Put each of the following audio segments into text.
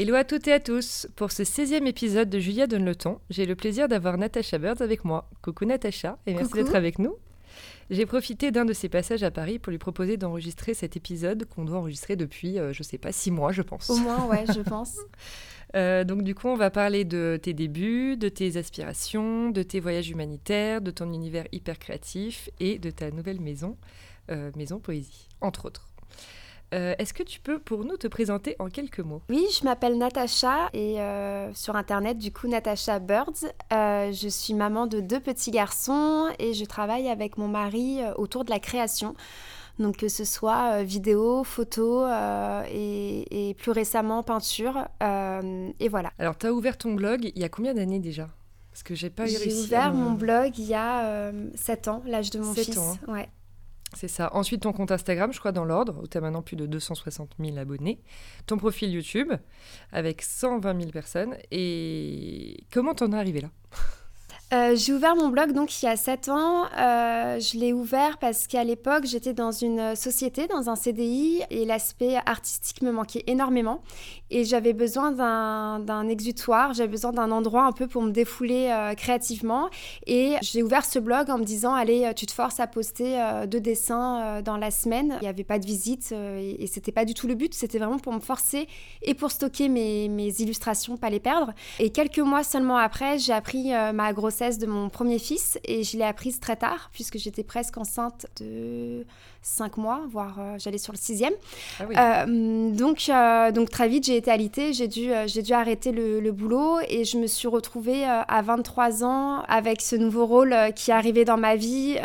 Hello à toutes et à tous Pour ce 16e épisode de Julia donne le ton, j'ai le plaisir d'avoir Natacha Birds avec moi. Coucou Natacha et merci d'être avec nous. J'ai profité d'un de ses passages à Paris pour lui proposer d'enregistrer cet épisode qu'on doit enregistrer depuis, euh, je sais pas, six mois, je pense. Au moins, ouais, je pense. Euh, donc du coup, on va parler de tes débuts, de tes aspirations, de tes voyages humanitaires, de ton univers hyper créatif et de ta nouvelle maison, euh, Maison Poésie, entre autres. Euh, est-ce que tu peux pour nous te présenter en quelques mots? Oui, je m'appelle Natacha et euh, sur internet du coup Natacha Birds. Euh, je suis maman de deux petits garçons et je travaille avec mon mari autour de la création. Donc que ce soit vidéo, photo et, et, plus récemment peinture. et voilà. Alors tu as ouvert ton blog il y a combien d'années déjà? Parce que j'ai pas eu réussi. J'ai ouvert mon blog il y a 7 ans, l'âge de mon fils. Ans. Hein. Ouais. C'est ça. Ensuite, ton compte Instagram, je crois, dans l'ordre, où tu as maintenant plus de 260 000 abonnés. Ton profil YouTube, avec 120 000 personnes. Et comment t'en es arrivé là? Euh, j'ai ouvert mon blog donc il y a 7 ans. Euh, je l'ai ouvert parce qu'à l'époque, j'étais dans une société, dans un CDI, et l'aspect artistique me manquait énormément. Et j'avais besoin d'un exutoire, j'avais besoin d'un endroit un peu pour me défouler euh, créativement. Et j'ai ouvert ce blog en me disant, allez, tu te forces à poster deux dessins dans la semaine. Il n'y avait pas de visite et, et c'était pas du tout le but. C'était vraiment pour me forcer et pour stocker mes, mes illustrations, pas les perdre. Et quelques mois seulement après, j'ai appris ma de mon premier fils et je l'ai apprise très tard puisque j'étais presque enceinte de 5 mois, voire euh, j'allais sur le sixième. Ah euh, donc, euh, donc très vite j'ai été alitée, j'ai dû, j'ai dû arrêter le, boulot et je me suis retrouvée à 23 ans avec ce nouveau rôle qui arrivait dans ma vie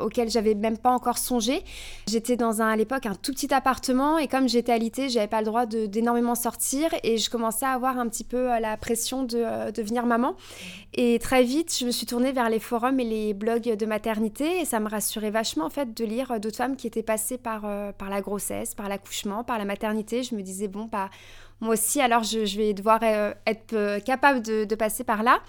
auquel j'avais même pas encore songé. J'étais dans un, à l'époque un tout petit appartement et comme j'étais alitée, j'avais pas le droit d'énormément sortir et je commençais à avoir un petit peu la pression de devenir maman. Et très vite, je me suis tournée vers les forums et les blogs de maternité et ça me rassurait vachement en fait de lire d'autres femmes qui étaient passées par, euh, par la grossesse, par l'accouchement, par la maternité. Je me disais, bon, bah, moi aussi, alors je, vais devoir euh, être euh, capable de, passer par là.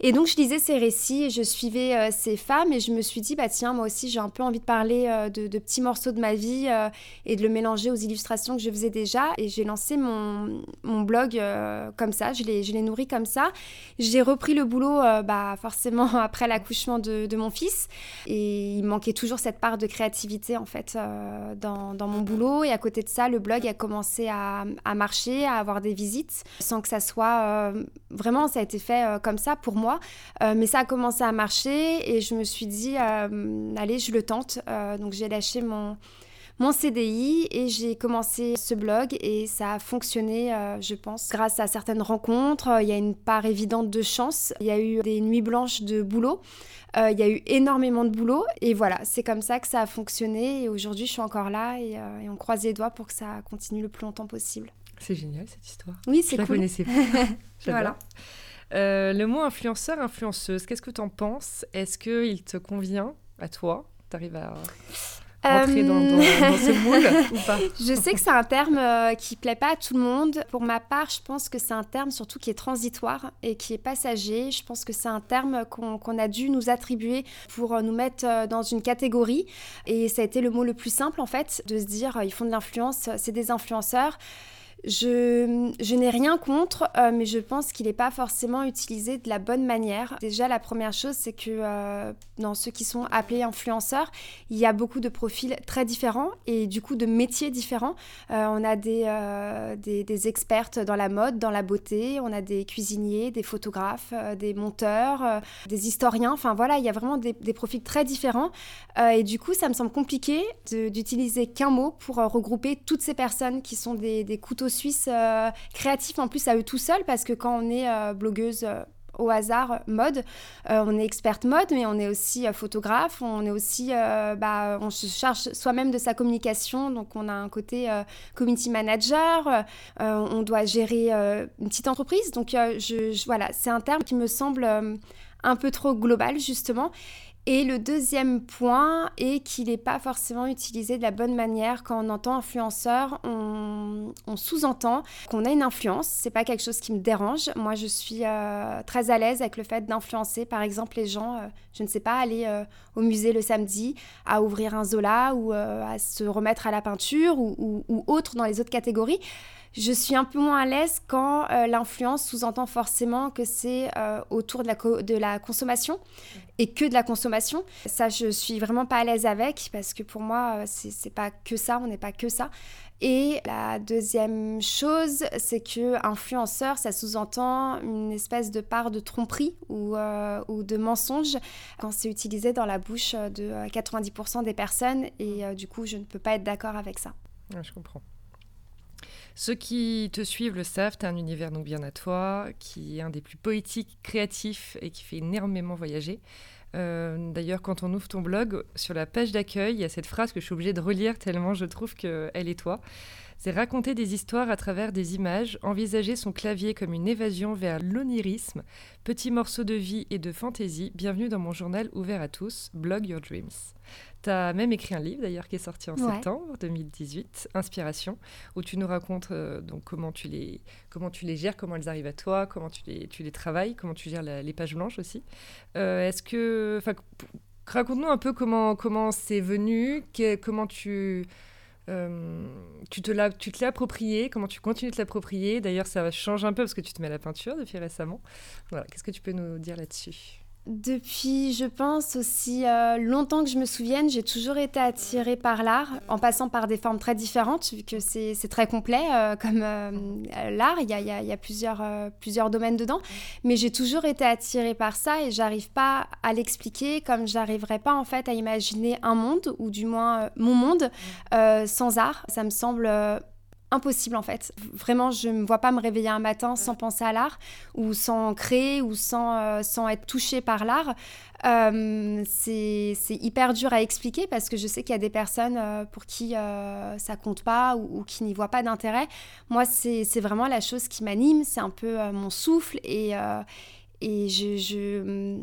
Et donc, je lisais ces récits et je suivais euh, ces femmes et je me suis dit, bah tiens, moi aussi, j'ai un peu envie de parler de, petits morceaux de ma vie et de le mélanger aux illustrations que je faisais déjà. Et j'ai lancé mon, blog comme ça, je l'ai nourri comme ça. J'ai repris le boulot, bah, forcément, après l'accouchement de, mon fils. Et il manquait toujours cette part de créativité, en fait, dans, mon boulot. Et à côté de ça, le blog a commencé à, à marcher, avoir des visites sans que ça soit euh, vraiment ça a été fait euh, comme ça pour moi euh, mais ça a commencé à marcher et je me suis dit allez je le tente donc j'ai lâché mon mon CDI et j'ai commencé ce blog et ça a fonctionné, je pense, grâce à certaines rencontres. Il y a une part évidente de chance. Il y a eu des nuits blanches de boulot. il y a eu énormément de boulot et voilà, c'est comme ça que ça a fonctionné et aujourd'hui je suis encore là et, et on croise les doigts pour que ça continue le plus longtemps possible. C'est génial cette histoire. Oui, c'est cool. Je la connaissais pas. voilà. Euh, le mot influenceur, influenceuse, qu'est-ce que tu en penses? Est-ce qu'il te convient à toi? Tu arrives à rentrer dans, dans, ce moule ou pas? Je sais que c'est un terme euh, qui plaît pas à tout le monde. Pour ma part, je pense que c'est un terme surtout qui est transitoire et qui est passager. Je pense que c'est un terme qu'on a dû nous attribuer pour euh, nous mettre dans une catégorie. Et ça a été le mot le plus simple en fait, de se dire ils font de l'influence, c'est des influenceurs. Je, n'ai rien contre, euh, mais je pense qu'il n'est pas forcément utilisé de la bonne manière. Déjà, la première chose, c'est que euh, dans ceux qui sont appelés influenceurs, il y a beaucoup de profils très différents et du coup de métiers différents. Euh, on a des, des, expertes dans la mode, dans la beauté, on a des cuisiniers, des photographes, des monteurs, des historiens. Enfin voilà, il y a vraiment des, profils très différents. et du coup, ça me semble compliqué d'utiliser qu'un mot pour regrouper toutes ces personnes qui sont des couteaux suisse euh, créatif en plus à eux tout seuls parce que quand on est euh, blogueuse euh, au hasard mode. on est experte mode, mais on est aussi photographe, on est aussi, bah, on se charge soi-même de sa communication, donc on a un côté community manager, on doit gérer une petite entreprise, donc je, voilà, c'est un terme qui me semble un peu trop global justement. Et le deuxième point est qu'il n'est pas forcément utilisé de la bonne manière. Quand on entend influenceur, on, sous-entend qu'on a une influence. C'est pas quelque chose qui me dérange. Moi, je suis euh, très à l'aise avec le fait d'influencer, par exemple, les gens, euh, je ne sais pas, aller euh, au musée le samedi, à ouvrir un Zola ou à se remettre à la peinture ou, ou autre dans les autres catégories. Je suis un peu moins à l'aise quand euh, l'influence sous-entend forcément que c'est euh, autour de la, de la consommation et que de la consommation. Ça, je suis vraiment pas à l'aise avec parce que pour moi, euh, c'est pas que ça, on n'est pas que ça. Et la deuxième chose, c'est que influenceur, ça sous-entend une espèce de part de tromperie ou, ou de mensonge quand c'est utilisé dans la bouche de 90% des personnes. Et du coup, je ne peux pas être d'accord avec ça. je comprends. Ceux qui te suivent le savent, tu as un univers donc bien à toi, qui est un des plus poétiques, créatifs et qui fait énormément voyager. Euh, d'ailleurs, quand on ouvre ton blog, sur la page d'accueil, il y a cette phrase que je suis obligée de relire tellement je trouve qu'elle est toi. C'est raconter des histoires à travers des images, envisager son clavier comme une évasion vers l'onirisme, petit morceau de vie et de fantaisie. Bienvenue dans mon journal ouvert à tous, Blog Your Dreams. Tu as même écrit un livre d'ailleurs qui est sorti en septembre 2018, Inspiration, où tu nous racontes euh, donc comment tu les comment tu les gères, comment elles arrivent à toi, comment tu les tu les travailles, comment tu gères les pages blanches aussi. Euh, est-ce que raconte-nous un peu comment comment c'est venu, comment tu euh, tu te tu te l'as approprié, comment tu continues de l'approprier. D'ailleurs, ça change un peu parce que tu te mets à la peinture depuis récemment. Voilà, qu'est-ce que tu peux nous dire là-dessus? Depuis, je pense, aussi euh, longtemps que je me souvienne, j'ai toujours été attirée par l'art, en passant par des formes très différentes, vu que c'est très complet euh, comme euh, l'art, il y a, plusieurs, plusieurs domaines dedans. Mais j'ai toujours été attirée par ça et j'arrive pas à l'expliquer comme j'arriverais pas en fait à imaginer un monde, ou du moins mon monde, sans art. Ça me semble impossible en fait. Vraiment, je ne me vois pas me réveiller un matin sans penser à l'art ou sans créer ou sans, euh, sans être touchée par l'art. Euh, c'est hyper dur à expliquer parce que je sais qu'il y a des personnes euh, pour qui ça compte pas ou, qui n'y voient pas d'intérêt. Moi, c'est vraiment la chose qui m'anime, c'est un peu mon souffle et, et je, je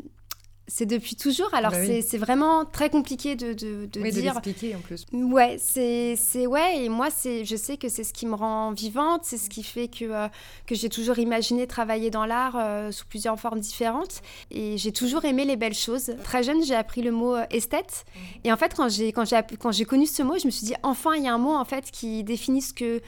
c'est depuis toujours. Alors, bah c'est vraiment très compliqué de, de, de oui, dire. De en plus. Ouais, c'est. Ouais, et moi, je sais que c'est ce qui me rend vivante, c'est ce qui fait que, euh, que j'ai toujours imaginé travailler dans l'art euh, sous plusieurs formes différentes. Et j'ai toujours aimé les belles choses. Très jeune, j'ai appris le mot euh, esthète. Mmh. Et en fait, quand j'ai connu ce mot, je me suis dit, enfin, il y a un mot en fait qui définit ce que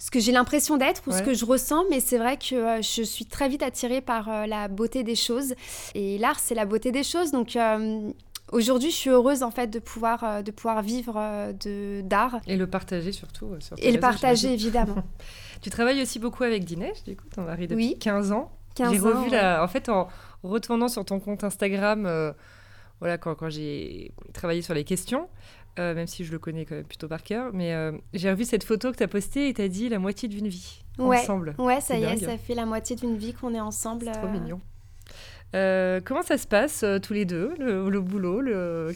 ce que j'ai l'impression d'être ou ce que je ressens, mais c'est vrai que euh, je suis très vite attirée par euh, la beauté des choses. Et l'art, c'est la beauté des choses. Donc, euh, aujourd'hui, je suis heureuse en fait de pouvoir, de pouvoir vivre de d'art. Et le partager surtout. et le partager, évidemment. tu travailles aussi beaucoup avec Dinesh, du coup, ton mari depuis 15 ans. 15 j'ai revu la... En fait, en retournant sur ton compte Instagram, voilà, quand, quand j'ai travaillé sur les questions, euh, même si je le connais quand même plutôt par cœur. Mais euh, j'ai revu cette photo que tu as postée et tu as dit la moitié d'une vie ensemble. Ouais, ça y est, ça fait la moitié d'une vie qu'on est ensemble. C'est trop euh. mignon. comment ça se passe tous les deux, le, le boulot le,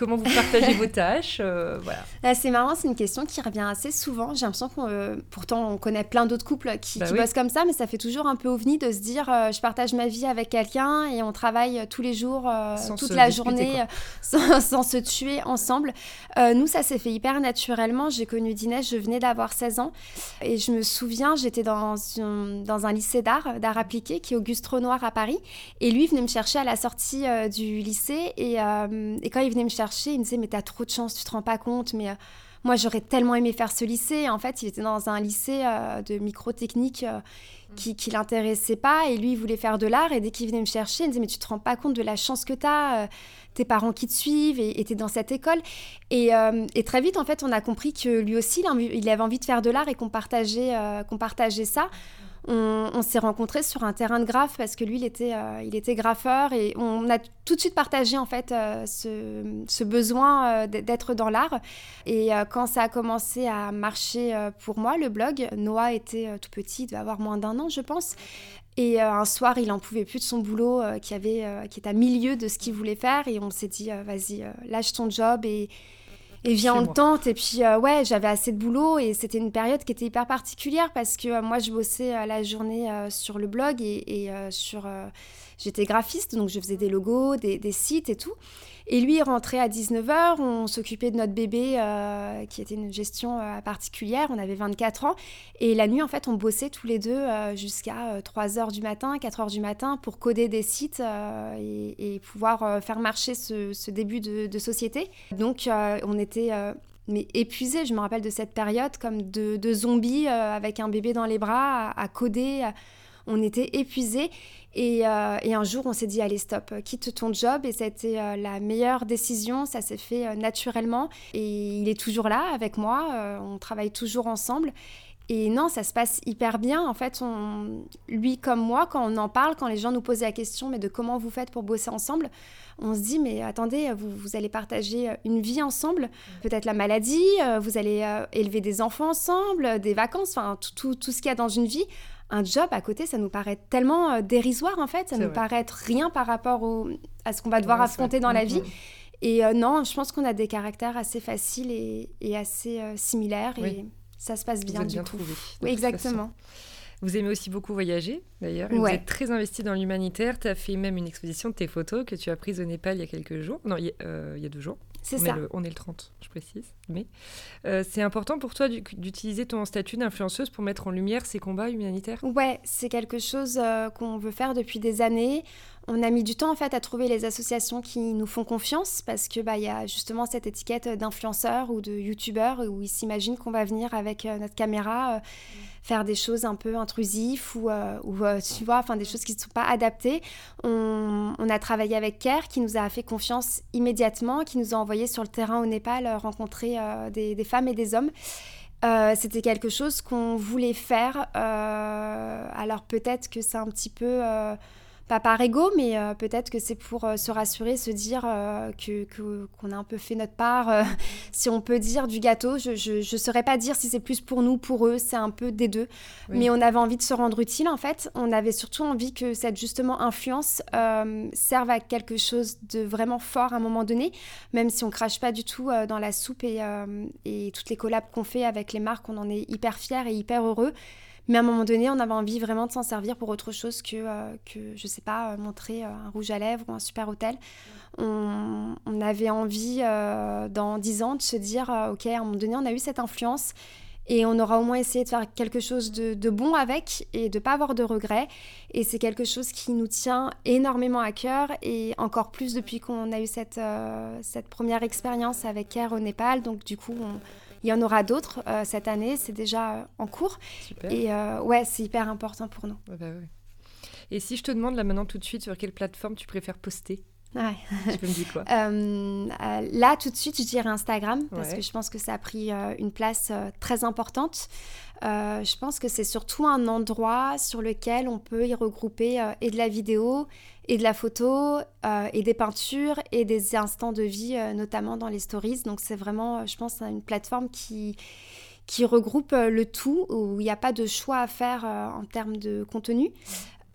Comment vous partagez vos tâches euh, voilà. Ah, c'est marrant, c'est une question qui revient assez souvent. J'ai l'impression qu'on, euh, pourtant, on connaît plein d'autres couples qui, bah bossent comme ça, mais ça fait toujours un peu ovni de se dire euh, je partage ma vie avec quelqu'un et on travaille tous les jours, toute la journée, sans, se tuer ensemble. nous, ça s'est fait hyper naturellement. J'ai connu Dinès, je venais d'avoir 16 ans et je me souviens, j'étais dans, dans un lycée d'art, d'art appliqué, qui est Auguste Renoir à Paris. Et lui venait me chercher à la sortie du lycée et, et quand il venait me chercher, il me disait mais t'as trop de chance, tu te rends pas compte, mais euh, moi j'aurais tellement aimé faire ce lycée. En fait, il était dans un lycée euh, de microtechnique euh, mm. qui, qui l'intéressait pas et lui il voulait faire de l'art et dès qu'il venait me chercher, il me disait mais tu te rends pas compte de la chance que t'as, tes parents qui te suivent et t'es dans cette école. Et, et, très vite en fait on a compris que lui aussi il avait envie de faire de l'art et qu'on partageait, qu'on partageait ça on, s'est rencontrés sur un terrain de graphe parce que lui, il était, euh, il était graffeur et on a tout de suite partagé en fait euh, ce, besoin euh, d'être dans l'art. Et quand ça a commencé à marcher pour moi, le blog, Noah était tout petit, il devait avoir moins d'un an, je pense. Et un soir, il en pouvait plus de son boulot qui, avait, qui était à milieu de ce qu'il voulait faire. Et on s'est dit, vas-y, lâche ton job et, et viens en tente. Et puis, ouais, j'avais assez de boulot et c'était une période qui était hyper particulière parce que moi, je bossais la journée sur le blog et, et sur. J'étais graphiste, donc je faisais des logos, des, sites et tout. Et lui, il rentrait à 19h, on s'occupait de notre bébé, euh, qui était une gestion euh, particulière, on avait 24 ans. Et la nuit, en fait, on bossait tous les deux euh, jusqu'à 3h du matin, 4h du matin, pour coder des sites et, pouvoir faire marcher ce, début de, société. Donc, on était mais. Je me rappelle de cette période comme de, zombies avec un bébé dans les bras à, coder. On était épuisés. Euh, et, un jour, on s'est dit, allez, stop, quitte ton job. Et ça a été euh, la meilleure décision. Ça s'est fait euh, naturellement. Et il est toujours là avec moi. on travaille toujours ensemble. Et non, ça se passe hyper bien. En fait, on, lui comme moi, quand on en parle, quand les gens nous posent la question, mais de comment vous faites pour bosser ensemble, on se dit, mais attendez, vous, vous allez partager une vie ensemble, peut-être la maladie, vous allez élever des enfants ensemble, des vacances, enfin tout, tout ce qu'il y a dans une vie un job à côté, ça nous paraît tellement euh, dérisoire en fait, ça nous paraît être rien par rapport à ce qu'on va devoir affronter dans la vie. Et euh, non, je pense qu'on a des caractères assez faciles et, assez euh, similaires et ça se passe bien Vous du bien coup. Trouvé, oui, exactement. Vous aimez aussi beaucoup voyager, d'ailleurs. Vous êtes très investi dans l'humanitaire. Tu as fait même une exposition de tes photos que tu as prises au Népal il y a quelques jours. Non, il y a deux jours. C'est ça. on est le 30, je précise. Mais euh, c'est important pour toi d'utiliser ton statut d'influenceuse pour mettre en lumière ces combats humanitaires? Ouais, c'est quelque chose euh, qu'on veut faire depuis des années. On a mis du temps en fait à trouver les associations qui nous font confiance parce que bah il y a justement cette étiquette d'influenceur ou de youtubeur où ils s'imaginent qu'on va venir avec euh, notre caméra faire des choses un peu intrusives ou, ou tu vois enfin des choses qui ne sont pas adaptées. On, a travaillé avec Care qui nous a fait confiance immédiatement, qui nous a envoyé sur le terrain au Népal rencontrer euh, des, femmes et des hommes. Euh, c'était quelque chose qu'on voulait faire. Euh, alors peut-être que c'est un petit peu pas par ego, mais euh, peut-être que c'est pour euh, se rassurer, se dire euh, que qu'on a un peu fait notre part, si on peut dire du gâteau. Je ne saurais pas dire si c'est plus pour nous, pour eux, c'est un peu des deux. Mais on avait envie de se rendre utile en fait. On avait surtout envie que cette justement influence serve à quelque chose de vraiment fort à un moment donné, même si on crache pas du tout dans la soupe et, et toutes les collabs qu'on fait avec les marques, on en est hyper fiers et hyper heureux. Mais à un moment donné, on avait envie vraiment de s'en servir pour autre chose que, euh, que je sais pas, euh, montrer euh, un rouge à lèvres ou un super hôtel. On, avait envie, dans dix ans, de se dire, OK, à un moment donné, on a eu cette influence et on aura au moins essayé de faire quelque chose de, de bon avec et de pas avoir de regrets. Et c'est quelque chose qui nous tient énormément à cœur et encore plus depuis qu'on a eu cette, cette première expérience avec Air au Népal. Donc du coup, on il y en aura d'autres euh, cette année, c'est déjà euh, en cours. Super. Et euh, ouais, c'est hyper important pour nous. bah Et si je te demande là maintenant tout de suite sur quelle plateforme tu préfères poster? Ouais. Tu peux me dire quoi? Là, tout de suite, je dirais Instagram, parce que je pense que ça a pris une place très importante. je pense que c'est surtout un endroit sur lequel on peut y regrouper et de la vidéo et de la photo euh, et des peintures et des instants de vie, euh, notamment dans les stories. Donc c'est vraiment, euh, je pense, une plateforme qui, qui regroupe le tout, où il n'y a pas de choix à faire en termes de contenu.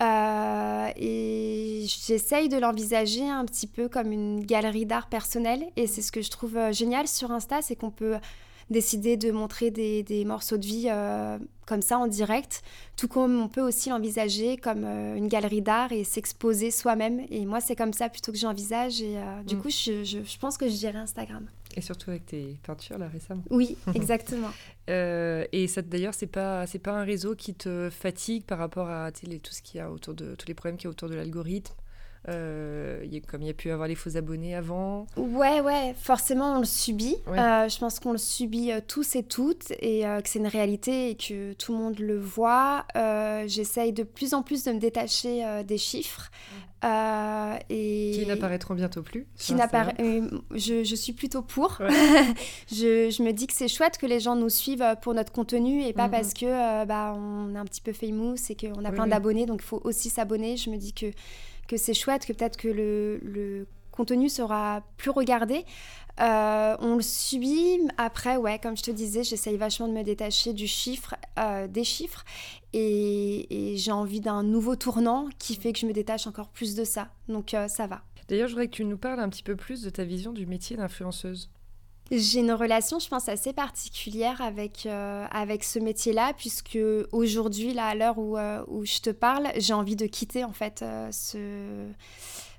Et j'essaye de l'envisager un petit peu comme une galerie d'art personnel. Et c'est ce que je trouve génial sur Insta, c'est qu'on peut décider de montrer des, des morceaux de vie euh, comme ça en direct, tout comme on peut aussi l'envisager comme euh, une galerie d'art et s'exposer soi-même. Et moi, c'est comme ça plutôt que j'envisage. Et euh, du mm. coup, je, je, pense que je dirais Instagram. Et surtout avec tes peintures là récemment. Oui, exactement. et ça d'ailleurs, c'est pas c'est pas un réseau qui te fatigue par rapport à tout ce qu'il y a autour de tous les problèmes qu'il y a autour de l'algorithme. Euh, comme il y a pu avoir les faux abonnés avant. Ouais, ouais, forcément on le subit. Euh, je pense qu'on le subit euh, tous et toutes et que c'est une réalité et que tout le monde le voit. J'essaye de plus en plus de me détacher des chiffres. et qui n'apparaîtront bientôt plus. Qui je, je, suis plutôt pour. je, je, me dis que c'est chouette que les gens nous suivent pour notre contenu et pas mhm. parce que bah, on est un petit peu famous et qu'on a plein d'abonnés, donc il faut aussi s'abonner. Je me dis que que c'est chouette, que peut-être que le, contenu sera plus regardé. on le subit. Après, ouais, comme je te disais, j'essaye vachement de me détacher du chiffre, des chiffres. Et, et j'ai envie d'un nouveau tournant qui fait que je me détache encore plus de ça. Donc ça va. D'ailleurs, je voudrais que tu nous parles un petit peu plus de ta vision du métier d'influenceuse. J'ai une relation, je pense, assez particulière avec, euh, avec ce métier-là, puisque aujourd'hui, là, à l'heure où, euh, où, je te parle, j'ai envie de quitter en fait euh, ce,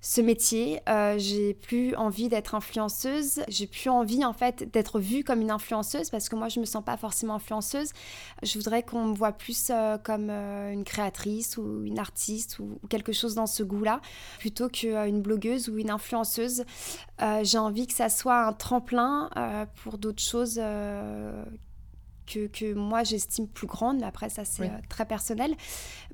ce métier. Euh, j'ai plus envie d'être influenceuse. J'ai plus envie en fait d'être vue comme une influenceuse parce que moi je me sens pas forcément influenceuse. Je voudrais qu'on me voit plus euh, comme euh, une créatrice ou une artiste ou, quelque chose dans ce goût-là plutôt qu'une blogueuse ou une influenceuse. j'ai envie que ça soit un tremplin pour d'autres choses que, que moi j'estime plus grande, mais après ça c'est euh, très personnel.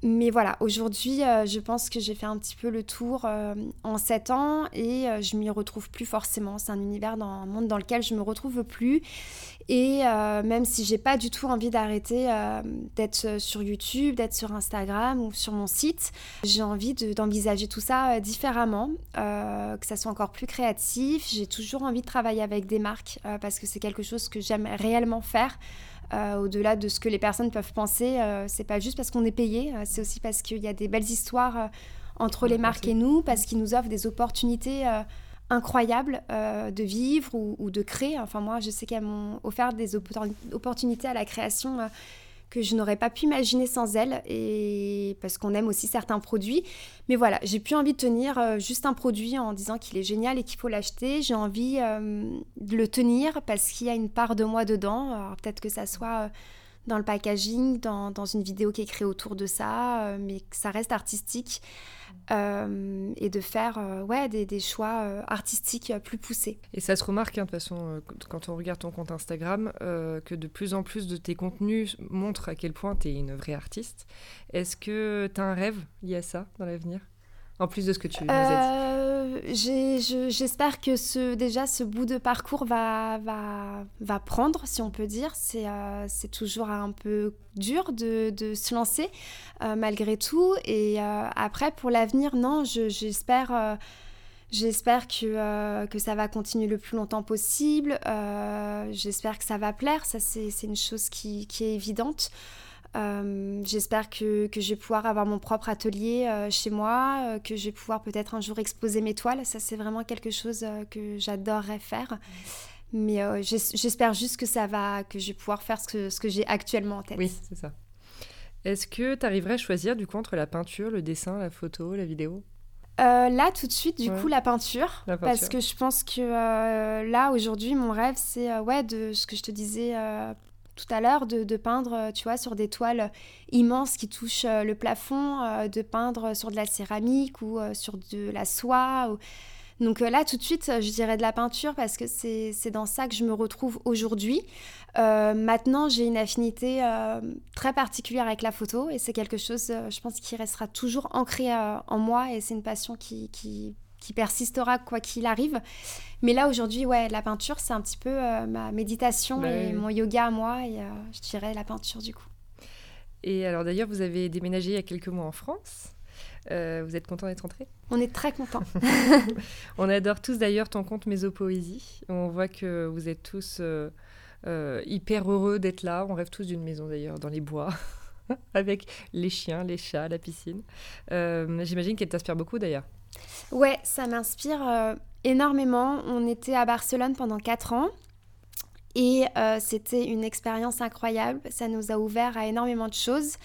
Mais voilà, aujourd'hui euh, je pense que j'ai fait un petit peu le tour euh, en 7 ans et je m'y retrouve plus forcément. C'est un univers, dans un monde dans lequel je me retrouve plus. Et même si j'ai pas du tout envie d'arrêter d'être sur YouTube, d'être sur Instagram ou sur mon site, j'ai envie d'envisager tout ça différemment, que ça soit encore plus créatif. J'ai toujours envie de travailler avec des marques parce que c'est quelque chose que j'aime réellement faire. Euh, au-delà de ce que les personnes peuvent penser, euh, c'est pas juste parce qu'on est payé, euh, c'est aussi parce qu'il y a des belles histoires entre les marques et nous, parce qu'ils nous offrent des opportunités incroyables de vivre ou, de créer. Enfin, moi, je sais qu'elles m'ont offert des opportunités à la création que je n'aurais pas pu imaginer sans elle, et parce qu'on aime aussi certains produits. Mais voilà, j'ai plus envie de tenir euh, juste un produit en disant qu'il est génial et qu'il faut l'acheter. J'ai envie euh, de le tenir parce qu'il y a une part de moi dedans. peut-être que ça soit euh, dans le packaging, dans, dans, une vidéo qui est créée autour de ça, mais que ça reste artistique. Euh, et de faire euh, ouais, des, des choix euh, artistiques plus poussés. Et ça se remarque hein, de toute façon quand on regarde ton compte Instagram que de plus en plus de tes contenus montrent à quel point tu es une vraie artiste. Est-ce que tu as un rêve lié à ça dans l'avenir? En plus de ce que tu nous as dit J'espère que ce, déjà ce bout de parcours va, va, va prendre, si on peut dire. C'est euh, toujours un peu dur de, de se lancer, euh, malgré tout. Et euh, après, pour l'avenir, non, j'espère... J'espère que, que ça va continuer le plus longtemps possible. J'espère que ça va plaire. Ça, c'est une chose qui, qui est évidente. Euh, j'espère que, que, je vais pouvoir avoir mon propre atelier euh, chez moi, euh, que je vais pouvoir peut-être un jour exposer mes toiles. Ça, c'est vraiment quelque chose que j'adorerais faire. Mais j'espère juste que ça va, que je vais pouvoir faire ce que, ce que j'ai actuellement en tête. Oui, c'est ça. Est-ce que tu arriverais à choisir du coup entre la peinture, le dessin, la photo, la vidéo? Là, tout de suite, du coup, la peinture, Parce que je pense que là, aujourd'hui, mon rêve, c'est ouais, de ce que je te disais tout à l'heure, de, peindre, euh, tu vois, sur des toiles immenses qui touchent euh, le plafond, euh, de peindre sur de la céramique ou sur de la soie. Donc là, tout de suite, je dirais de la peinture parce que c'est dans ça que je me retrouve aujourd'hui. maintenant, j'ai une affinité très particulière avec la photo et c'est quelque chose, je pense, qui restera toujours ancré en moi et c'est une passion qui, qui qui persistera quoi qu'il arrive. Mais là, aujourd'hui, ouais, la peinture, c'est un petit peu euh, ma méditation bah et mon yoga à moi, et euh, je dirais la peinture du coup. Et alors d'ailleurs, vous avez déménagé il y a quelques mois en France. Euh, vous êtes content d'être rentré On est très content. On adore tous d'ailleurs ton compte Mésopoésie. On voit que vous êtes tous hyper heureux d'être là. On rêve tous d'une maison d'ailleurs dans les bois. avec les chiens, les chats, la piscine. J'imagine qu'elle t'inspire beaucoup d'ailleurs. Ouais, ça m'inspire euh, énormément. On était à Barcelone pendant 4 ans. Et euh, c'était une expérience incroyable. Ça nous a ouvert à énormément de choses.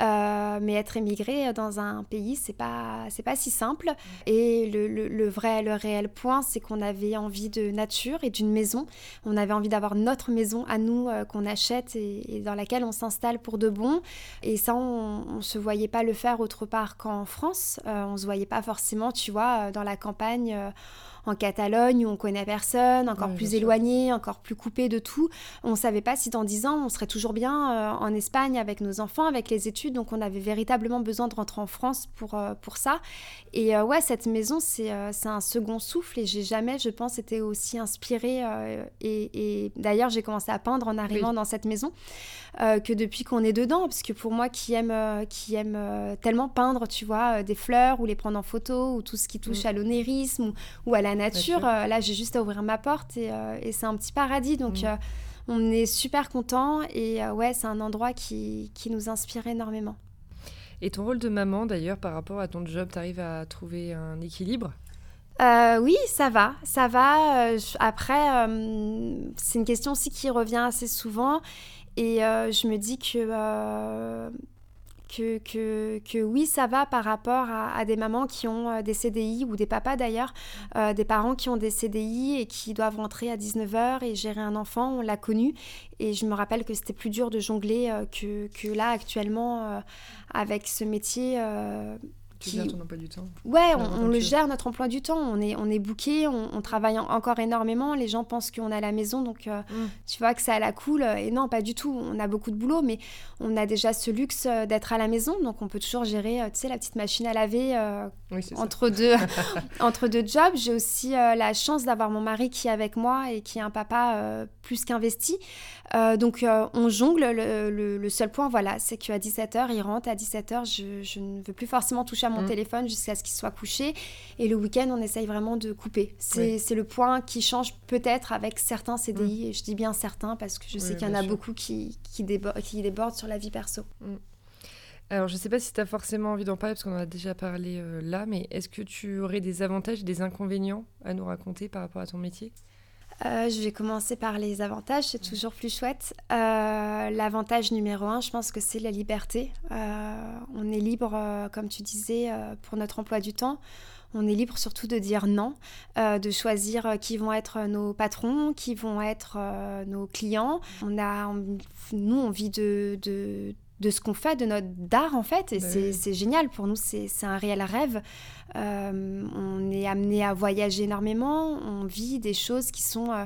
Euh, mais être émigré dans un pays, c'est pas, c'est pas si simple. Et le, le, vrai, le réel point, c'est qu'on avait envie de nature et d'une maison. On avait envie d'avoir notre maison à nous euh, qu'on achète et, dans laquelle on s'installe pour de bon. Et ça, on, ne se voyait pas le faire autre part qu'en France. Euh, on se voyait pas forcément, tu vois, dans la campagne en Catalogne où on connaît personne, encore plus éloigné, encore plus coupé de tout. On ne savait pas si dans dix ans on serait toujours bien euh, en Espagne avec nos enfants, avec les études. Donc on avait véritablement besoin de rentrer en France pour, euh, pour ça. Et euh, ouais, cette maison, c'est un second souffle et j'ai jamais, je pense, été aussi inspirée. et, d'ailleurs, j'ai commencé à peindre en arrivant dans cette maison que depuis qu'on est dedans. Parce que pour moi qui aime, qui aime tellement peindre, tu vois, des fleurs ou les prendre en photo ou tout ce qui touche mm. à l'onérisme ou, ou à la la nature. là, j'ai juste à ouvrir ma porte et, c'est un petit paradis. Donc, mm. on est super content et ouais, c'est un endroit qui, qui nous inspire énormément. Et ton rôle de maman, d'ailleurs, par rapport à ton job, tu arrives à trouver un équilibre? Euh, oui, ça va, ça va. Euh, après, euh, c'est une question aussi qui revient assez souvent et je me dis que que, que, que, oui, ça va par rapport à, des mamans qui ont euh, des CDI ou des papas d'ailleurs, euh, des parents qui ont des CDI et qui doivent rentrer à 19h et gérer un enfant, on l'a connu. Et je me rappelle que c'était plus dur de jongler euh, que, que, là actuellement avec ce métier tu gères ton emploi du temps Ouais, on, le gère notre emploi du temps. On est, on est booké, on, travaille encore énormément. Les gens pensent qu'on est à la maison, donc euh, mm. tu vois que ça à la cool. Et non, pas du tout. On a beaucoup de boulot, mais on a déjà ce luxe euh, d'être à la maison, donc on peut toujours gérer, euh, tu sais, la petite machine à laver entre, deux, entre deux jobs. J'ai aussi la chance d'avoir mon mari qui est avec moi et qui est un papa plus qu'investi. donc on jongle. Le, le, seul point, voilà, c'est qu'à 17h, il rentre. À 17h, je, je ne veux plus forcément toucher à mon mm. téléphone jusqu'à ce qu'il soit couché. Et le week-end, on essaye vraiment de couper. C'est le point qui change peut-être avec certains CDI. Mm. Et je dis bien certains parce que je sais qu'il y en a beaucoup qui, qui, qui, débordent sur la vie perso. Mm. Alors, je ne sais pas si tu as forcément envie d'en parler, parce qu'on en a déjà parlé euh, là, mais est-ce que tu aurais des avantages et des inconvénients à nous raconter par rapport à ton métier? Euh, je vais commencer par les avantages, c'est toujours plus chouette. Euh, l'avantage numéro un, je pense que c'est la liberté. Euh, on est libre, comme tu disais, pour notre emploi du temps. On est libre surtout de dire non, de choisir qui vont être nos patrons, qui vont être nos clients. On a, nous, on vit de, de de ce qu'on fait, de notre d'art en fait. Et ben c'est génial pour nous, c'est un réel rêve. Euh, on est amené à voyager énormément, on vit des choses qui sont, euh,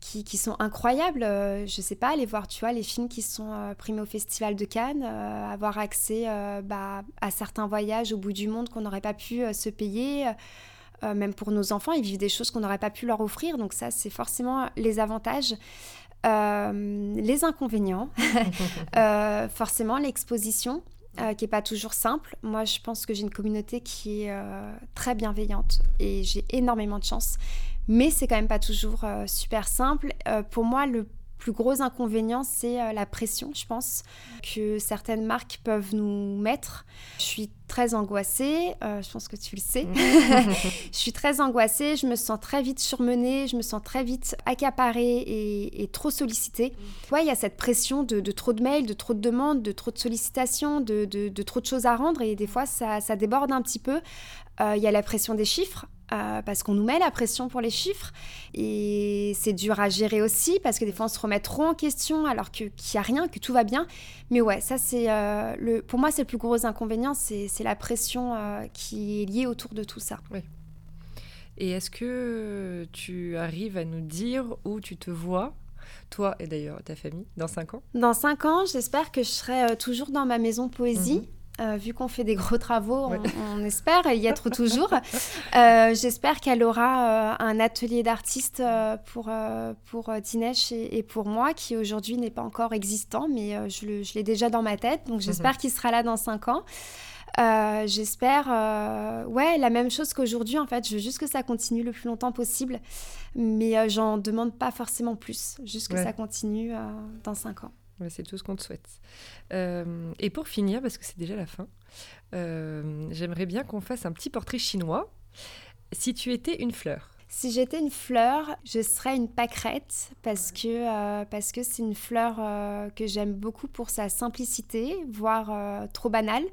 qui, qui, sont incroyables. Euh, je sais pas, aller voir tu vois, les films qui sont primés au Festival de Cannes, avoir accès bah, à certains voyages au bout du monde qu'on n'aurait pas pu se payer. même pour nos enfants, ils vivent des choses qu'on n'aurait pas pu leur offrir. Donc ça, c'est forcément les avantages. Euh, les inconvénients, euh, forcément l'exposition, euh, qui n'est pas toujours simple. Moi, je pense que j'ai une communauté qui est très bienveillante et j'ai énormément de chance. Mais c'est quand même pas toujours super simple. pour moi, le plus gros inconvénient, c'est euh, la pression, je pense, que certaines marques peuvent nous mettre. Je suis très angoissée, euh, je pense que tu le sais. je suis très angoissée, je me sens très vite surmenée, je me sens très vite accaparée et, trop sollicitée. Ouais, il y a cette pression de, trop de mails, de trop de demandes, de trop de sollicitations, de, trop de choses à rendre et des fois ça, déborde un petit peu. Euh, il y a la pression des chiffres. Euh, parce qu'on nous met la pression pour les chiffres et c'est dur à gérer aussi parce que des fois on se remet trop en question alors qu'il n'y a rien, que tout va bien. Mais ouais, ça c'est euh, le, pour moi c'est le plus gros inconvénient, c'est la pression euh, qui est liée autour de tout ça. Oui. Et est-ce que tu arrives à nous dire où tu te vois toi et d'ailleurs ta famille, dans 5 ans? Dans 5 ans, j'espère que je serai toujours dans ma maison poésie. Mhm. Euh, vu qu'on fait des gros travaux, on, espère y être toujours. Euh, j'espère qu'elle aura euh, un atelier d'artiste pour, pour Dinesh et, pour moi, qui aujourd'hui n'est pas encore existant, mais je l'ai déjà dans ma tête. Donc j'espère mhm. qu'il sera là dans cinq ans. j'espère, ouais, la même chose qu'aujourd'hui en fait. Je veux juste que ça continue le plus longtemps possible, mais j'en demande pas forcément plus, juste que ça continue dans cinq ans. C'est tout ce qu'on te souhaite. Euh, et pour finir, parce que c'est déjà la fin, euh, j'aimerais bien qu'on fasse un petit portrait chinois. Si tu étais une fleur. Si j'étais une fleur, je serais une pâquerette parce que euh, parce que c'est une fleur que j'aime beaucoup pour sa simplicité, voire trop banale,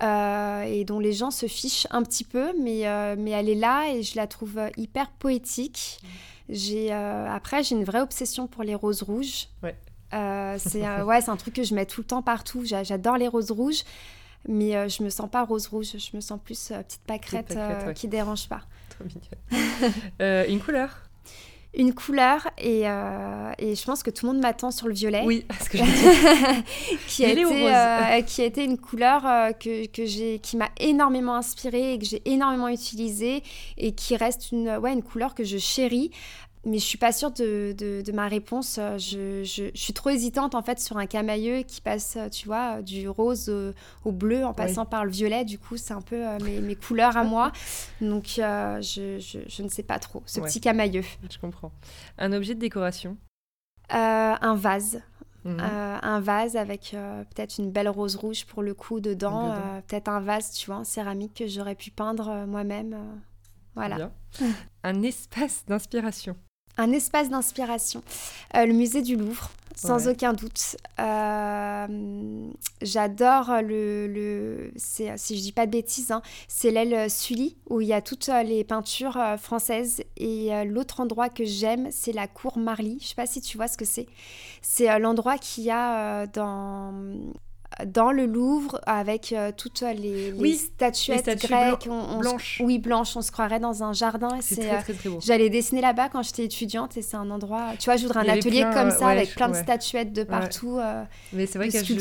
et dont les gens se fichent un petit peu, mais mais elle est là et je la trouve hyper poétique. J'ai après j'ai une vraie obsession pour les roses rouges. Ouais. Euh, c'est euh, ouais, c'est un truc que je mets tout le temps partout. J'adore les roses rouges, mais euh, je me sens pas rose rouge. Je me sens plus petite pâquerette, qui qui dérange pas. Trop une couleur? Une couleur et, et, je pense que tout le monde m'attend sur le violet. Oui, parce que qui, a été, qui a été une couleur que, que qui m'a énormément inspirée et que j'ai énormément utilisée et qui reste une, ouais, une couleur que je chéris mais je suis pas sûre de, de, ma réponse. Je, je, suis trop hésitante en fait sur un camailleux qui passe, tu vois, du rose au, bleu en passant par le violet. Du coup, c'est un peu mes, mes, couleurs à moi. Donc, je, je, ne sais pas trop. Ce petit camailleux. Je comprends. Un objet de décoration? Un vase. Mhm. Euh, un vase avec euh, peut-être une belle rose rouge pour le coup dedans, euh, peut-être un vase, tu vois, en céramique que j'aurais pu peindre moi-même. voilà. un espace d'inspiration. Un espace d'inspiration. le musée du Louvre sans aucun doute. Euh, j'adore le, le si je dis pas de bêtises, hein, c'est l'aile Sully où il y a toutes les peintures euh, françaises. Et euh, l'autre endroit que j'aime, c'est la cour Marly. Je sais pas si tu vois ce que c'est. C'est l'endroit qu'il y a dans dans le Louvre avec euh, toutes les, statuettes grecques. blanches. oui, blanches. On se croirait dans un jardin. C'est très, très, très beau. J'allais dessiner là-bas quand j'étais étudiante et c'est un endroit. Tu vois, je voudrais un atelier comme ça avec plein de statuettes de partout. Euh, Mais c'est vrai que je,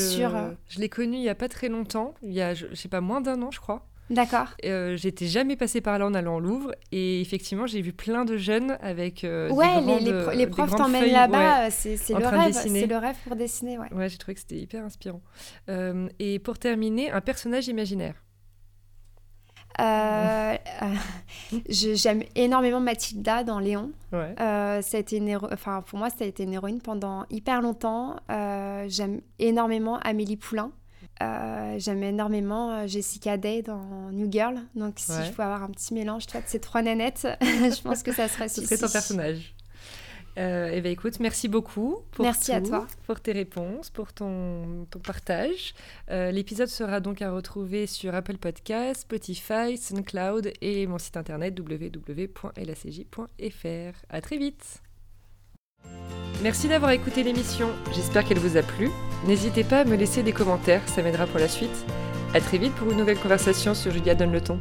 je l'ai connu il y a pas très longtemps. Il y a, je, je sais pas, moins d'un an, je crois. D'accord. Euh, J'étais jamais passée par là en allant au Louvre et effectivement j'ai vu plein de jeunes avec euh, ouais des les, les, profs t'emmènent là-bas c'est le rêve c'est le rêve pour dessiner ouais. Ouais j'ai trouvé que c'était hyper inspirant. Euh, et pour terminer un personnage imaginaire. Euh, j'aime énormément Mathilda dans Léon. Ouais. ça a été une enfin, pour moi, ça a été une héroïne pendant hyper longtemps. J'aime énormément Amélie Poulain. Euh, j'aime énormément euh, Jessica Day dans New Girl. Donc, si je pouvais avoir un petit mélange toi, de ces trois nanettes, je pense que ça serait Ce serait ton personnage. Euh, eh bien, écoute, merci beaucoup pour merci à toi. pour tes réponses, pour ton, ton partage. L'épisode sera donc à retrouver sur Apple Podcasts, Spotify, SoundCloud et mon site internet www.lacj.fr. À très vite. Merci d'avoir écouté l'émission, j'espère qu'elle vous a plu. N'hésitez pas à me laisser des commentaires, ça m'aidera pour la suite. A très vite pour une nouvelle conversation sur Julia Donne le ton.